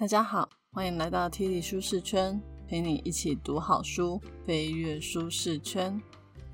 大家好，欢迎来到 T 里舒适圈，陪你一起读好书，飞跃舒适圈。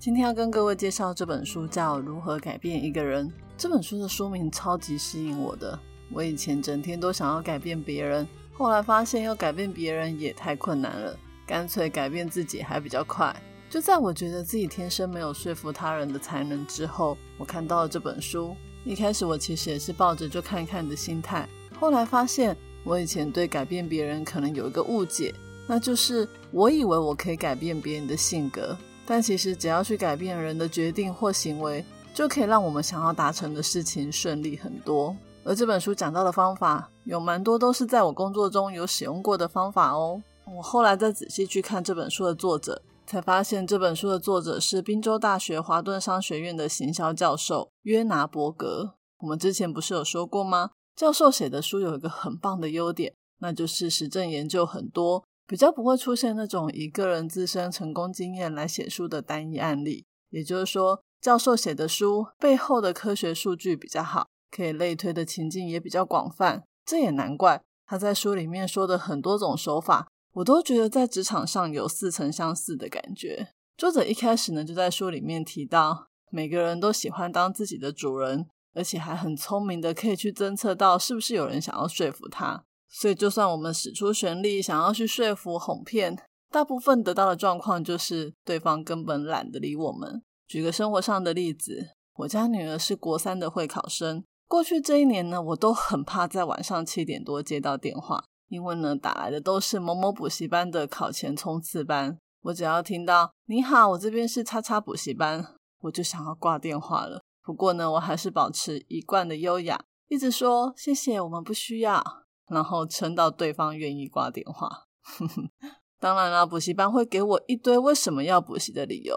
今天要跟各位介绍这本书，叫《如何改变一个人》。这本书的书名超级吸引我的。我以前整天都想要改变别人，后来发现要改变别人也太困难了，干脆改变自己还比较快。就在我觉得自己天生没有说服他人的才能之后，我看到了这本书。一开始我其实也是抱着就看看的心态，后来发现。我以前对改变别人可能有一个误解，那就是我以为我可以改变别人的性格，但其实只要去改变人的决定或行为，就可以让我们想要达成的事情顺利很多。而这本书讲到的方法，有蛮多都是在我工作中有使用过的方法哦。我后来再仔细去看这本书的作者，才发现这本书的作者是宾州大学华顿商学院的行销教授约拿伯格。我们之前不是有说过吗？教授写的书有一个很棒的优点，那就是实证研究很多，比较不会出现那种以个人自身成功经验来写书的单一案例。也就是说，教授写的书背后的科学数据比较好，可以类推的情境也比较广泛。这也难怪他在书里面说的很多种手法，我都觉得在职场上有似曾相似的感觉。作者一开始呢，就在书里面提到，每个人都喜欢当自己的主人。而且还很聪明的，可以去侦测到是不是有人想要说服他。所以，就算我们使出全力想要去说服、哄骗，大部分得到的状况就是对方根本懒得理我们。举个生活上的例子，我家女儿是国三的会考生。过去这一年呢，我都很怕在晚上七点多接到电话，因为呢打来的都是某某补习班的考前冲刺班。我只要听到“你好，我这边是叉叉补习班”，我就想要挂电话了。不过呢，我还是保持一贯的优雅，一直说谢谢，我们不需要，然后撑到对方愿意挂电话。当然了，补习班会给我一堆为什么要补习的理由，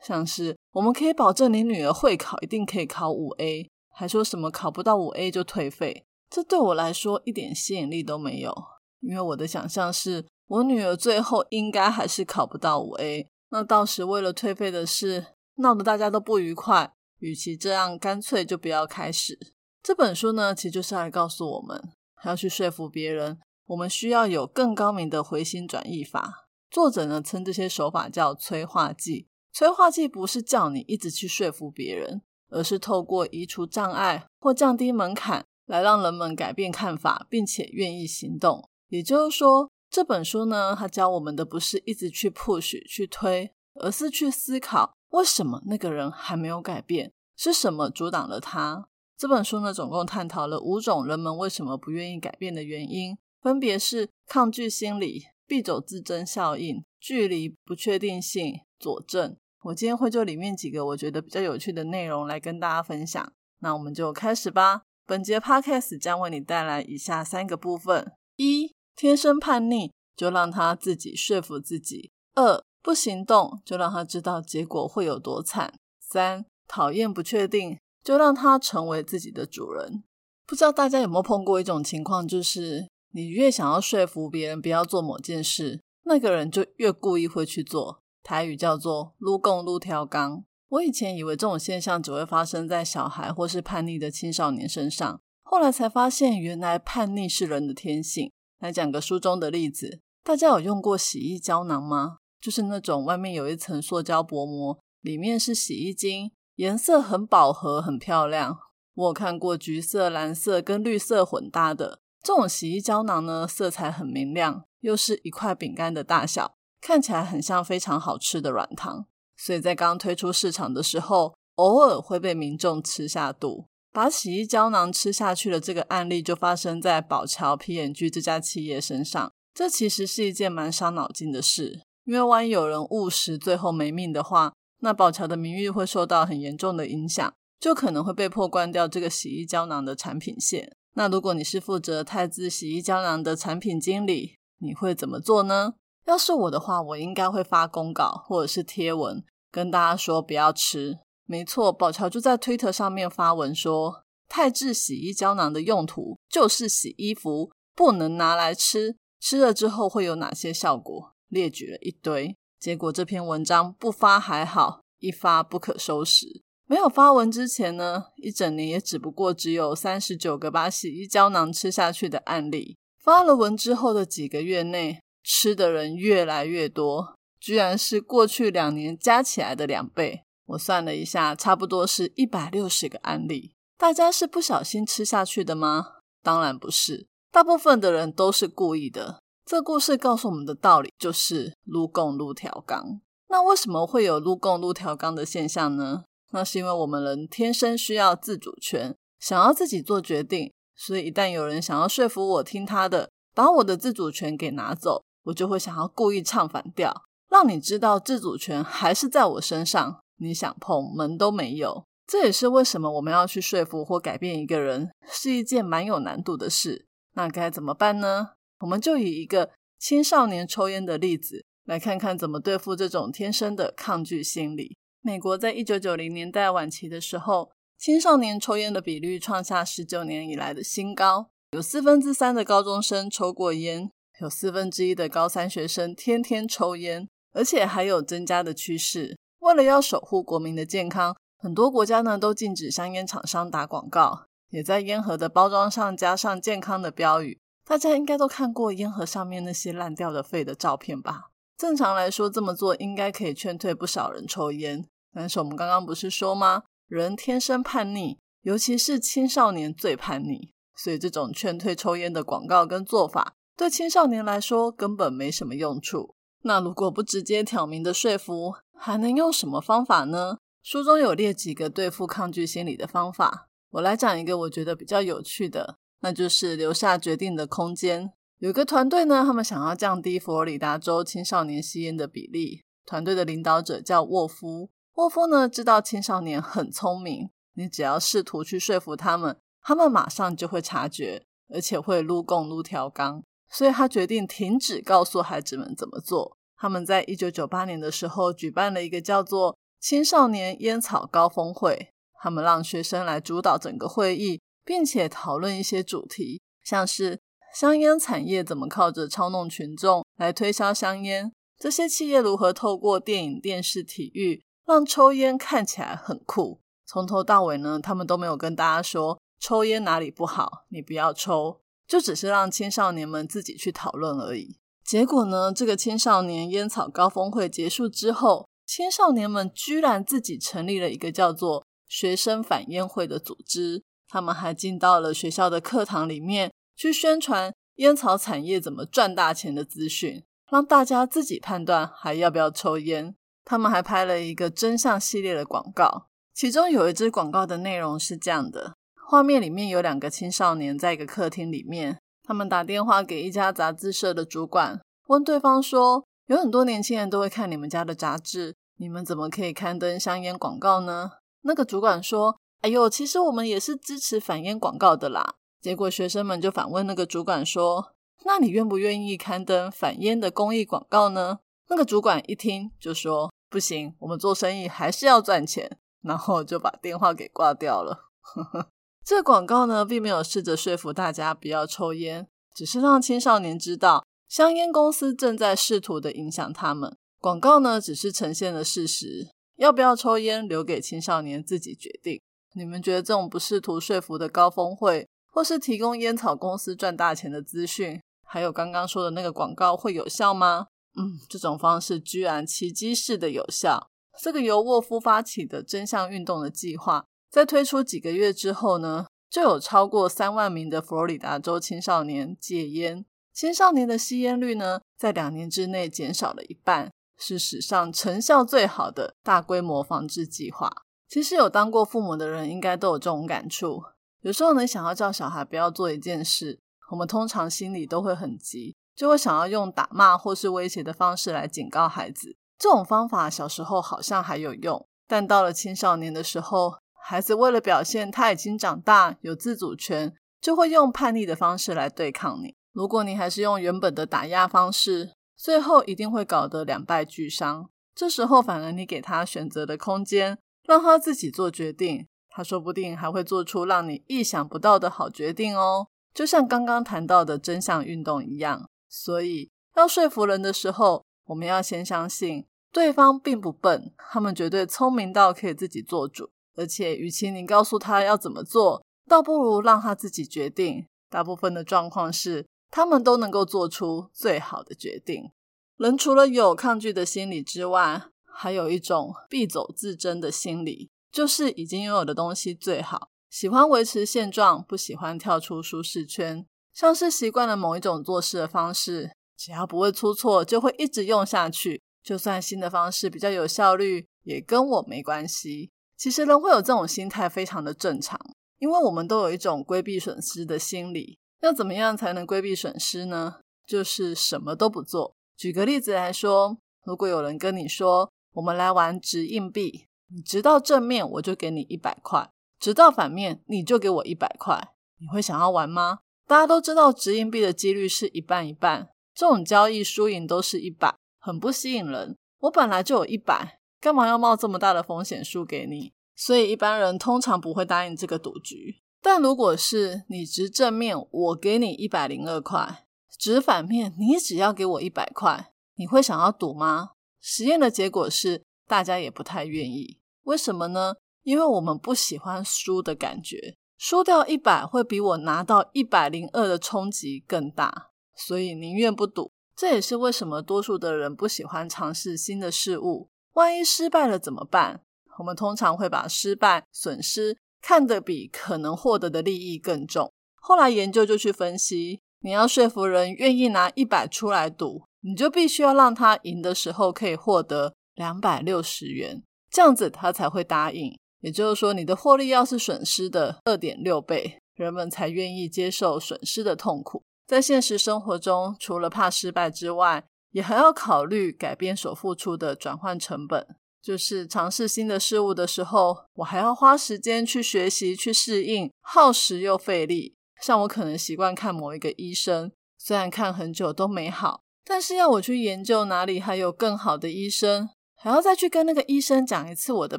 像是我们可以保证你女儿会考一定可以考五 A，还说什么考不到五 A 就退费。这对我来说一点吸引力都没有，因为我的想象是我女儿最后应该还是考不到五 A，那到时为了退费的事闹得大家都不愉快。与其这样，干脆就不要开始这本书呢。其实就是来告诉我们，还要去说服别人，我们需要有更高明的回心转意法。作者呢称这些手法叫催化剂。催化剂不是叫你一直去说服别人，而是透过移除障碍或降低门槛，来让人们改变看法，并且愿意行动。也就是说，这本书呢，它教我们的不是一直去 push 去推，而是去思考。为什么那个人还没有改变？是什么阻挡了他？这本书呢，总共探讨了五种人们为什么不愿意改变的原因，分别是抗拒心理、必走自珍效应、距离、不确定性、佐证。我今天会就里面几个我觉得比较有趣的内容来跟大家分享。那我们就开始吧。本节 Podcast 将为你带来以下三个部分：一、天生叛逆，就让他自己说服自己；二、不行动就让他知道结果会有多惨。三讨厌不确定，就让他成为自己的主人。不知道大家有没有碰过一种情况，就是你越想要说服别人不要做某件事，那个人就越故意会去做。台语叫做“撸共撸挑钢”。我以前以为这种现象只会发生在小孩或是叛逆的青少年身上，后来才发现，原来叛逆是人的天性。来讲个书中的例子，大家有用过洗衣胶囊吗？就是那种外面有一层塑胶薄膜，里面是洗衣精，颜色很饱和，很漂亮。我有看过橘色、蓝色跟绿色混搭的这种洗衣胶囊呢，色彩很明亮，又是一块饼干的大小，看起来很像非常好吃的软糖。所以在刚推出市场的时候，偶尔会被民众吃下肚，把洗衣胶囊吃下去的这个案例就发生在宝桥 P&G 这家企业身上。这其实是一件蛮伤脑筋的事。因为万一有人误食，最后没命的话，那宝乔的名誉会受到很严重的影响，就可能会被迫关掉这个洗衣胶囊的产品线。那如果你是负责泰姿洗衣胶囊的产品经理，你会怎么做呢？要是我的话，我应该会发公告或者是贴文，跟大家说不要吃。没错，宝乔就在推特上面发文说，泰制洗衣胶囊的用途就是洗衣服，不能拿来吃，吃了之后会有哪些效果？列举了一堆，结果这篇文章不发还好，一发不可收拾。没有发文之前呢，一整年也只不过只有三十九个把洗衣胶囊吃下去的案例。发了文之后的几个月内，吃的人越来越多，居然是过去两年加起来的两倍。我算了一下，差不多是一百六十个案例。大家是不小心吃下去的吗？当然不是，大部分的人都是故意的。这故事告诉我们的道理就是“撸共撸调缸”。那为什么会有撸共撸调缸的现象呢？那是因为我们人天生需要自主权，想要自己做决定。所以一旦有人想要说服我听他的，把我的自主权给拿走，我就会想要故意唱反调，让你知道自主权还是在我身上。你想碰门都没有，这也是为什么我们要去说服或改变一个人是一件蛮有难度的事。那该怎么办呢？我们就以一个青少年抽烟的例子来看看怎么对付这种天生的抗拒心理。美国在一九九零年代晚期的时候，青少年抽烟的比率创下十九年以来的新高，有四分之三的高中生抽过烟，有四分之一的高三学生天天抽烟，而且还有增加的趋势。为了要守护国民的健康，很多国家呢都禁止香烟厂商打广告，也在烟盒的包装上加上健康的标语。大家应该都看过烟盒上面那些烂掉的肺的照片吧？正常来说，这么做应该可以劝退不少人抽烟。但是我们刚刚不是说吗？人天生叛逆，尤其是青少年最叛逆，所以这种劝退抽烟的广告跟做法，对青少年来说根本没什么用处。那如果不直接挑明的说服，还能用什么方法呢？书中有列几个对付抗拒心理的方法，我来讲一个我觉得比较有趣的，那就是留下决定的空间。有个团队呢，他们想要降低佛罗里达州青少年吸烟的比例。团队的领导者叫沃夫，沃夫呢知道青少年很聪明，你只要试图去说服他们，他们马上就会察觉，而且会撸共撸条钢。所以他决定停止告诉孩子们怎么做。他们在一九九八年的时候举办了一个叫做“青少年烟草高峰会”，他们让学生来主导整个会议，并且讨论一些主题，像是香烟产业怎么靠着操弄群众来推销香烟，这些企业如何透过电影、电视、体育让抽烟看起来很酷。从头到尾呢，他们都没有跟大家说抽烟哪里不好，你不要抽，就只是让青少年们自己去讨论而已。结果呢？这个青少年烟草高峰会结束之后，青少年们居然自己成立了一个叫做“学生反烟会”的组织。他们还进到了学校的课堂里面去宣传烟草产业怎么赚大钱的资讯，让大家自己判断还要不要抽烟。他们还拍了一个真相系列的广告，其中有一支广告的内容是这样的：画面里面有两个青少年在一个客厅里面。他们打电话给一家杂志社的主管，问对方说：“有很多年轻人都会看你们家的杂志，你们怎么可以刊登香烟广告呢？”那个主管说：“哎呦，其实我们也是支持反烟广告的啦。”结果学生们就反问那个主管说：“那你愿不愿意刊登反烟的公益广告呢？”那个主管一听就说：“不行，我们做生意还是要赚钱。”然后就把电话给挂掉了。这广告呢，并没有试着说服大家不要抽烟，只是让青少年知道香烟公司正在试图的影响他们。广告呢，只是呈现了事实，要不要抽烟留给青少年自己决定。你们觉得这种不试图说服的高峰会，或是提供烟草公司赚大钱的资讯，还有刚刚说的那个广告会有效吗？嗯，这种方式居然奇迹式的有效。这个由沃夫发起的真相运动的计划。在推出几个月之后呢，就有超过三万名的佛罗里达州青少年戒烟，青少年的吸烟率呢，在两年之内减少了一半，是史上成效最好的大规模防治计划。其实有当过父母的人，应该都有这种感触。有时候呢，想要叫小孩不要做一件事，我们通常心里都会很急，就会想要用打骂或是威胁的方式来警告孩子。这种方法小时候好像还有用，但到了青少年的时候，孩子为了表现他已经长大有自主权，就会用叛逆的方式来对抗你。如果你还是用原本的打压方式，最后一定会搞得两败俱伤。这时候反而你给他选择的空间，让他自己做决定，他说不定还会做出让你意想不到的好决定哦。就像刚刚谈到的真相运动一样。所以要说服人的时候，我们要先相信对方并不笨，他们绝对聪明到可以自己做主。而且，与其你告诉他要怎么做，倒不如让他自己决定。大部分的状况是，他们都能够做出最好的决定。人除了有抗拒的心理之外，还有一种必走自珍的心理，就是已经拥有的东西最好，喜欢维持现状，不喜欢跳出舒适圈。像是习惯了某一种做事的方式，只要不会出错，就会一直用下去。就算新的方式比较有效率，也跟我没关系。其实人会有这种心态，非常的正常，因为我们都有一种规避损失的心理。要怎么样才能规避损失呢？就是什么都不做。举个例子来说，如果有人跟你说，我们来玩掷硬币，你直到正面我就给你一百块，直到反面你就给我一百块，你会想要玩吗？大家都知道掷硬币的几率是一半一半，这种交易输赢都是一百，很不吸引人。我本来就有一百，干嘛要冒这么大的风险输给你？所以一般人通常不会答应这个赌局。但如果是你掷正面，我给你一百零二块；掷反面，你只要给我一百块，你会想要赌吗？实验的结果是，大家也不太愿意。为什么呢？因为我们不喜欢输的感觉，输掉一百会比我拿到一百零二的冲击更大，所以宁愿不赌。这也是为什么多数的人不喜欢尝试新的事物。万一失败了怎么办？我们通常会把失败、损失看得比可能获得的利益更重。后来研究就去分析，你要说服人愿意拿一百出来赌。你就必须要让他赢的时候可以获得两百六十元，这样子他才会答应。也就是说，你的获利要是损失的二点六倍，人们才愿意接受损失的痛苦。在现实生活中，除了怕失败之外，也还要考虑改变所付出的转换成本。就是尝试新的事物的时候，我还要花时间去学习、去适应，耗时又费力。像我可能习惯看某一个医生，虽然看很久都没好。但是要我去研究哪里还有更好的医生，还要再去跟那个医生讲一次我的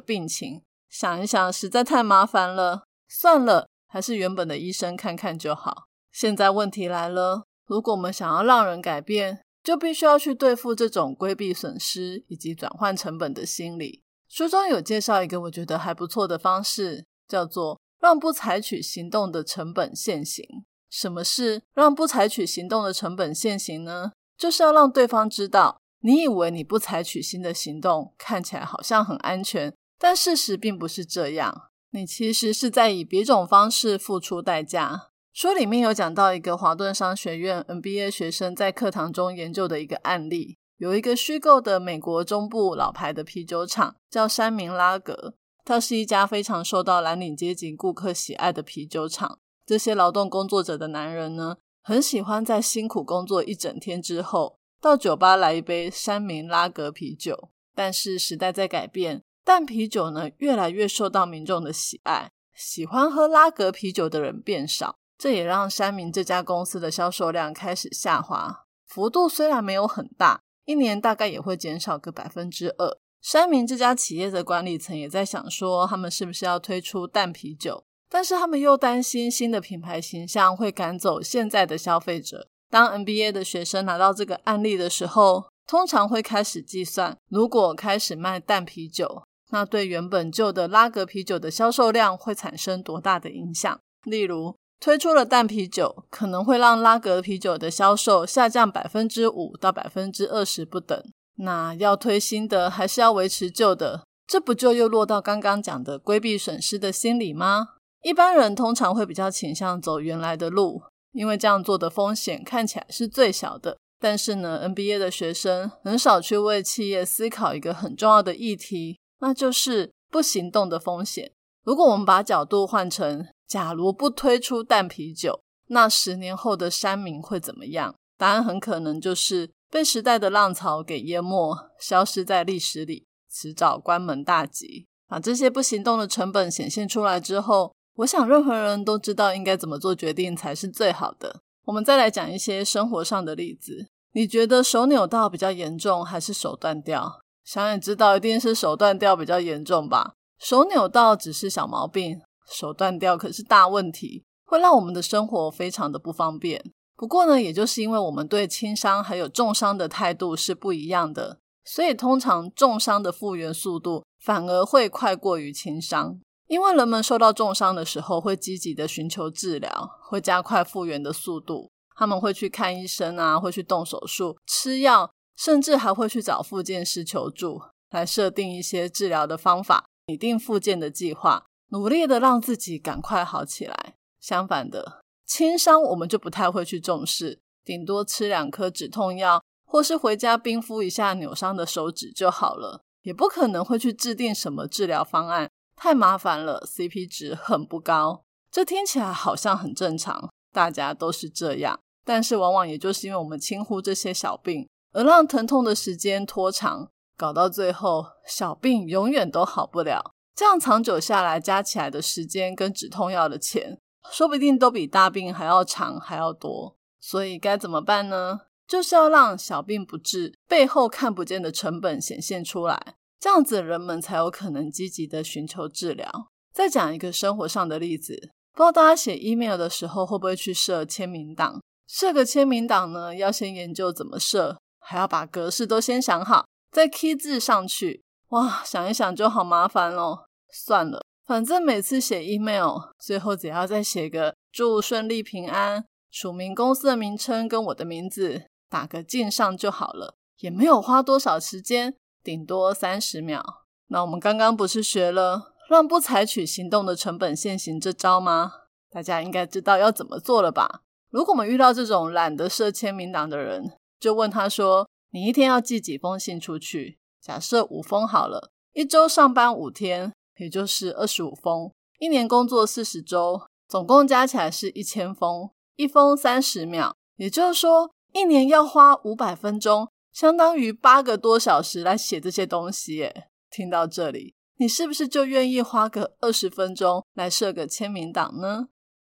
病情，想一想实在太麻烦了，算了，还是原本的医生看看就好。现在问题来了，如果我们想要让人改变，就必须要去对付这种规避损失以及转换成本的心理。书中有介绍一个我觉得还不错的方式，叫做让不采取行动的成本现行。什么是让不采取行动的成本现行呢？就是要让对方知道，你以为你不采取新的行动，看起来好像很安全，但事实并不是这样。你其实是在以别种方式付出代价。书里面有讲到一个华顿商学院 MBA 学生在课堂中研究的一个案例，有一个虚构的美国中部老牌的啤酒厂，叫山明拉格，它是一家非常受到蓝领阶级顾客喜爱的啤酒厂。这些劳动工作者的男人呢？很喜欢在辛苦工作一整天之后，到酒吧来一杯山明拉格啤酒。但是时代在改变，淡啤酒呢越来越受到民众的喜爱，喜欢喝拉格啤酒的人变少，这也让山明这家公司的销售量开始下滑，幅度虽然没有很大，一年大概也会减少个百分之二。山明这家企业的管理层也在想说，他们是不是要推出淡啤酒？但是他们又担心新的品牌形象会赶走现在的消费者。当 NBA 的学生拿到这个案例的时候，通常会开始计算：如果开始卖淡啤酒，那对原本旧的拉格啤酒的销售量会产生多大的影响？例如，推出了淡啤酒，可能会让拉格啤酒的销售下降百分之五到百分之二十不等。那要推新的，还是要维持旧的？这不就又落到刚刚讲的规避损失的心理吗？一般人通常会比较倾向走原来的路，因为这样做的风险看起来是最小的。但是呢，NBA 的学生很少去为企业思考一个很重要的议题，那就是不行动的风险。如果我们把角度换成，假如不推出淡啤酒，那十年后的山民会怎么样？答案很可能就是被时代的浪潮给淹没，消失在历史里，迟早关门大吉。把这些不行动的成本显现出来之后。我想，任何人都知道应该怎么做决定才是最好的。我们再来讲一些生活上的例子。你觉得手扭到比较严重，还是手断掉？想也知道，一定是手断掉比较严重吧。手扭到只是小毛病，手断掉可是大问题，会让我们的生活非常的不方便。不过呢，也就是因为我们对轻伤还有重伤的态度是不一样的，所以通常重伤的复原速度反而会快过于轻伤。因为人们受到重伤的时候，会积极的寻求治疗，会加快复原的速度。他们会去看医生啊，会去动手术、吃药，甚至还会去找复健师求助，来设定一些治疗的方法，拟定复健的计划，努力的让自己赶快好起来。相反的，轻伤我们就不太会去重视，顶多吃两颗止痛药，或是回家冰敷一下扭伤的手指就好了，也不可能会去制定什么治疗方案，太麻烦了，CP 值很不高。这听起来好像很正常，大家都是这样。但是，往往也就是因为我们轻忽这些小病，而让疼痛的时间拖长，搞到最后，小病永远都好不了。这样长久下来，加起来的时间跟止痛药的钱，说不定都比大病还要长还要多。所以该怎么办呢？就是要让小病不治，背后看不见的成本显现出来，这样子人们才有可能积极的寻求治疗。再讲一个生活上的例子，不知道大家写 email 的时候会不会去设签名档？设个签名档呢，要先研究怎么设，还要把格式都先想好，再 key 字上去。哇，想一想就好麻烦咯。算了，反正每次写 email，最后只要再写个祝顺利平安，署名公司的名称跟我的名字，打个敬上就好了，也没有花多少时间，顶多三十秒。那我们刚刚不是学了让不采取行动的成本现行这招吗？大家应该知道要怎么做了吧？如果我们遇到这种懒得设签名档的人，就问他说：“你一天要寄几封信出去？假设五封好了，一周上班五天，也就是二十五封。一年工作四十周，总共加起来是一千封，一封三十秒，也就是说，一年要花五百分钟，相当于八个多小时来写这些东西。耶，听到这里，你是不是就愿意花个二十分钟来设个签名档呢？”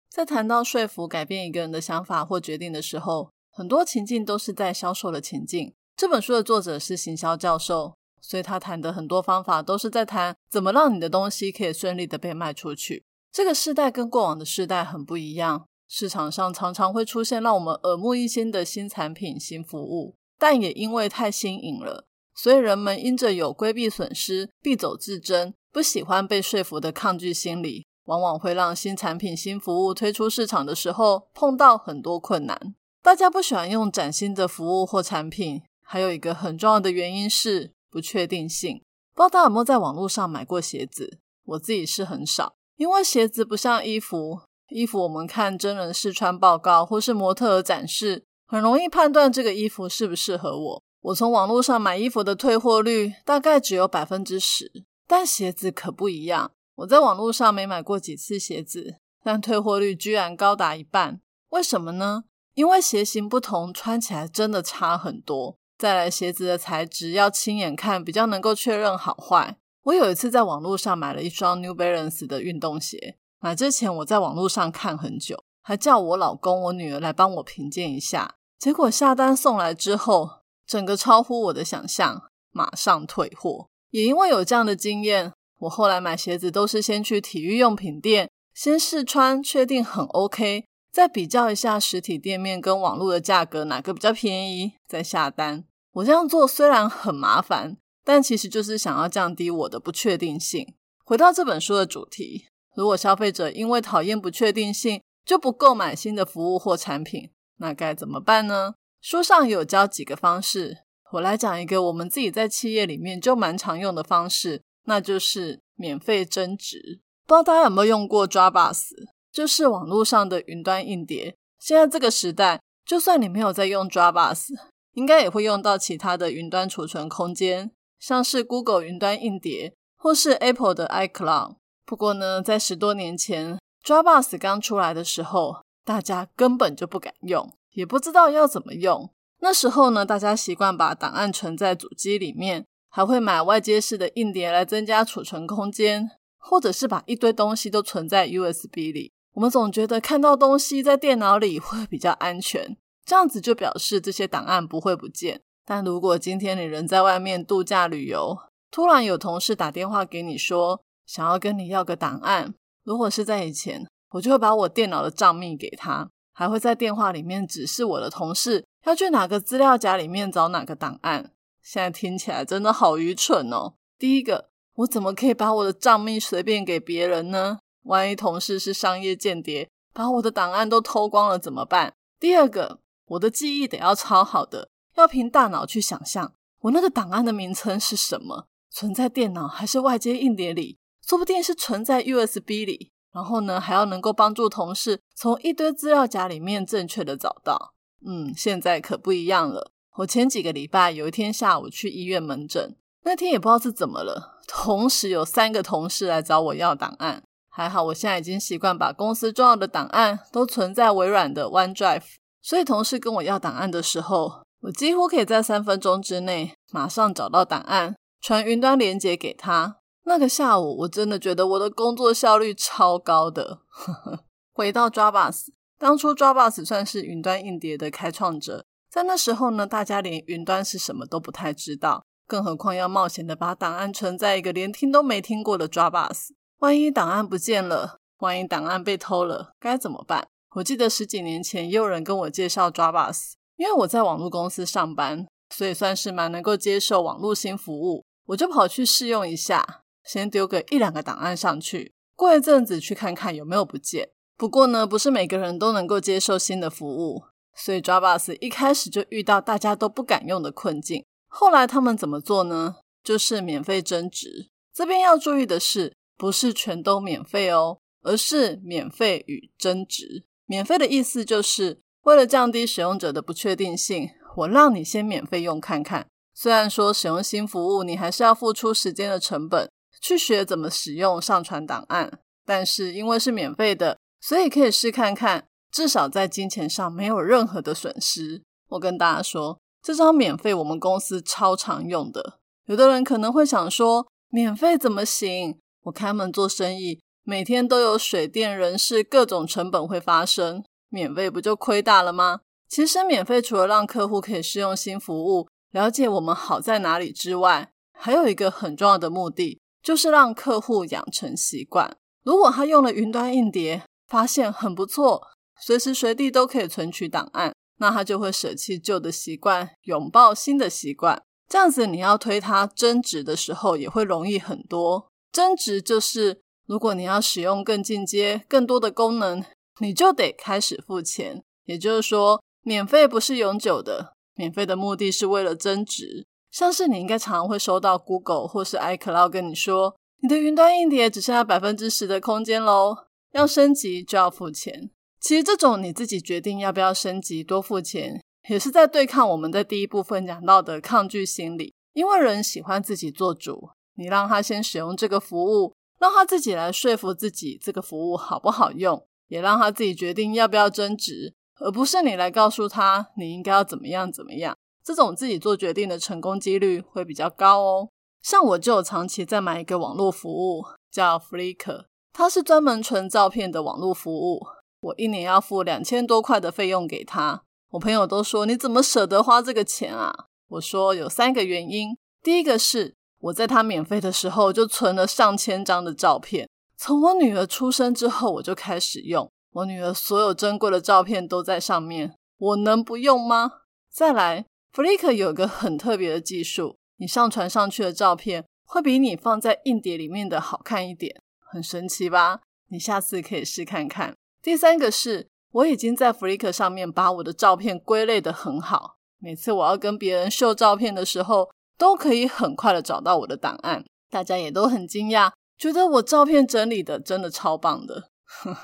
在谈到说服改变一个人的想法或决定的时候，很多情境都是在销售的情境。这本书的作者是行销教授，所以他谈的很多方法都是在谈怎么让你的东西可以顺利的被卖出去。这个时代跟过往的时代很不一样，市场上常常会出现让我们耳目一新的新产品、新服务，但也因为太新颖了，所以人们因着有规避损失、必走自珍、不喜欢被说服的抗拒心理。往往会让新产品、新服务推出市场的时候碰到很多困难。大家不喜欢用崭新的服务或产品，还有一个很重要的原因是不确定性。不知道大家有没有在网络上买过鞋子？我自己是很少，因为鞋子不像衣服，衣服我们看真人试穿报告或是模特展示，很容易判断这个衣服适不适合我。我从网络上买衣服的退货率大概只有百分之十，但鞋子可不一样。我在网络上没买过几次鞋子，但退货率居然高达一半。为什么呢？因为鞋型不同，穿起来真的差很多。再来，鞋子的材质要亲眼看，比较能够确认好坏。我有一次在网络上买了一双 New Balance 的运动鞋，买之前我在网络上看很久，还叫我老公、我女儿来帮我评鉴一下。结果下单送来之后，整个超乎我的想象，马上退货。也因为有这样的经验。我后来买鞋子都是先去体育用品店，先试穿，确定很 OK，再比较一下实体店面跟网络的价格哪个比较便宜，再下单。我这样做虽然很麻烦，但其实就是想要降低我的不确定性。回到这本书的主题，如果消费者因为讨厌不确定性就不购买新的服务或产品，那该怎么办呢？书上有教几个方式，我来讲一个我们自己在企业里面就蛮常用的方式。那就是免费增值，不知道大家有没有用过 Dropbox，就是网络上的云端硬碟。现在这个时代，就算你没有在用 Dropbox，应该也会用到其他的云端储存空间，像是 Google 云端硬碟或是 Apple 的 iCloud。不过呢，在十多年前 Dropbox 刚出来的时候，大家根本就不敢用，也不知道要怎么用。那时候呢，大家习惯把档案存在主机里面。还会买外接式的硬碟来增加储存空间，或者是把一堆东西都存在 USB 里。我们总觉得看到东西在电脑里会比较安全，这样子就表示这些档案不会不见。但如果今天你人在外面度假旅游，突然有同事打电话给你说想要跟你要个档案，如果是在以前，我就会把我电脑的账密给他，还会在电话里面指示我的同事要去哪个资料夹里面找哪个档案。现在听起来真的好愚蠢哦！第一个，我怎么可以把我的账密随便给别人呢？万一同事是商业间谍，把我的档案都偷光了怎么办？第二个，我的记忆得要超好的，要凭大脑去想象我那个档案的名称是什么，存在电脑还是外接硬碟里，说不定是存在 USB 里。然后呢，还要能够帮助同事从一堆资料夹里面正确的找到。嗯，现在可不一样了。我前几个礼拜有一天下午去医院门诊，那天也不知道是怎么了，同时有三个同事来找我要档案。还好我现在已经习惯把公司重要的档案都存在微软的 OneDrive，所以同事跟我要档案的时候，我几乎可以在三分钟之内马上找到档案，传云端连接给他。那个下午，我真的觉得我的工作效率超高的。回到 Dropbox，当初 Dropbox 算是云端硬碟的开创者，在那时候呢，大家连云端是什么都不太知道，更何况要冒险的把档案存在一个连听都没听过的 Dropbox。万一档案不见了，万一档案被偷了，该怎么办？我记得十几年前也有人跟我介绍 Dropbox，因为我在网络公司上班，所以算是蛮能够接受网络新服务，我就跑去试用一下。先丢个一两个档案上去，过一阵子去看看有没有不见。不过呢，不是每个人都能够接受新的服务，所以 Dropbox 一开始就遇到大家都不敢用的困境。后来他们怎么做呢？就是免费增值。这边要注意的是，不是全都免费哦，而是免费与增值。免费的意思就是为了降低使用者的不确定性，我让你先免费用看看。虽然说使用新服务，你还是要付出时间的成本。去学怎么使用上传档案，但是因为是免费的，所以可以试看看，至少在金钱上没有任何的损失。我跟大家说，这招免费我们公司超常用的。有的人可能会想说，免费怎么行？我开门做生意，每天都有水电、人事各种成本会发生，免费不就亏大了吗？其实免费除了让客户可以试用新服务，了解我们好在哪里之外，还有一个很重要的目的。就是让客户养成习惯。如果他用了云端硬碟，发现很不错，随时随地都可以存取档案，那他就会舍弃旧的习惯，拥抱新的习惯。这样子，你要推他增值的时候，也会容易很多。增值就是，如果你要使用更进阶、更多的功能，你就得开始付钱。也就是说，免费不是永久的，免费的目的是为了增值。像是你应该常常会收到 Google 或是 iCloud 跟你说，你的云端硬碟只剩下百分之十的空间喽，要升级就要付钱。其实这种你自己决定要不要升级、多付钱，也是在对抗我们在第一部分讲到的抗拒心理。因为人喜欢自己做主，你让他先使用这个服务，让他自己来说服自己这个服务好不好用，也让他自己决定要不要增值，而不是你来告诉他你应该要怎么样怎么样。这种自己做决定的成功几率会比较高哦。像我就有长期在买一个网络服务，叫 Flickr，它是专门存照片的网络服务。我一年要付两千多块的费用给他。我朋友都说你怎么舍得花这个钱啊？我说有三个原因。第一个是我在他免费的时候就存了上千张的照片，从我女儿出生之后我就开始用，我女儿所有珍贵的照片都在上面，我能不用吗？再来。Flickr 有个很特别的技术，你上传上去的照片会比你放在硬碟里面的好看一点，很神奇吧？你下次可以试看看。第三个是，我已经在 Flickr 上面把我的照片归类的很好，每次我要跟别人秀照片的时候，都可以很快的找到我的档案，大家也都很惊讶，觉得我照片整理的真的超棒的，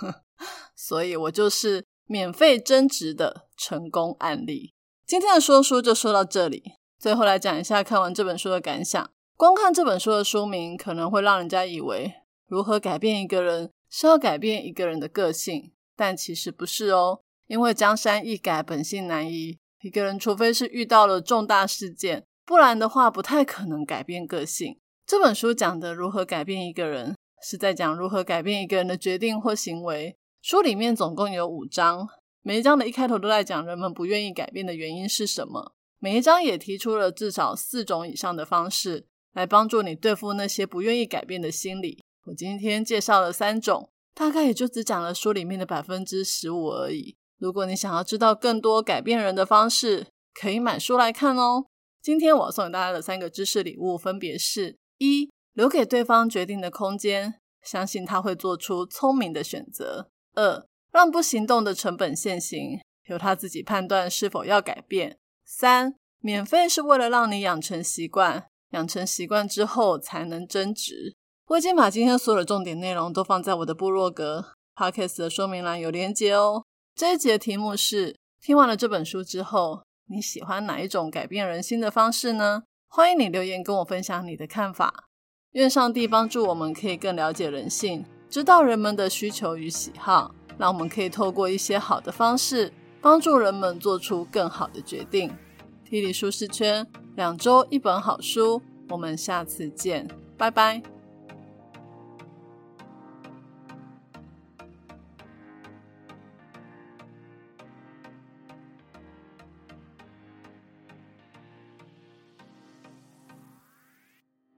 所以我就是免费增值的成功案例。今天的说书就说到这里，最后来讲一下看完这本书的感想。光看这本书的书名，可能会让人家以为如何改变一个人是要改变一个人的个性，但其实不是哦。因为江山易改，本性难移。一个人除非是遇到了重大事件，不然的话不太可能改变个性。这本书讲的如何改变一个人，是在讲如何改变一个人的决定或行为。书里面总共有五章。每一章的一开头都在讲人们不愿意改变的原因是什么。每一章也提出了至少四种以上的方式来帮助你对付那些不愿意改变的心理。我今天介绍了三种，大概也就只讲了书里面的百分之十五而已。如果你想要知道更多改变人的方式，可以买书来看哦。今天我送给大家的三个知识礼物分别是：一、留给对方决定的空间，相信他会做出聪明的选择；二、让不行动的成本现行，由他自己判断是否要改变。三，免费是为了让你养成习惯，养成习惯之后才能增值。我已经把今天所有的重点内容都放在我的部落格 podcast 的说明栏有连接哦。这一集的题目是：听完了这本书之后，你喜欢哪一种改变人心的方式呢？欢迎你留言跟我分享你的看法。愿上帝帮助我们，可以更了解人性，知道人们的需求与喜好，那我们可以透过一些好的方式，帮助人们做出更好的决定。体理舒适圈，两周一本好书，我们下次见，拜拜。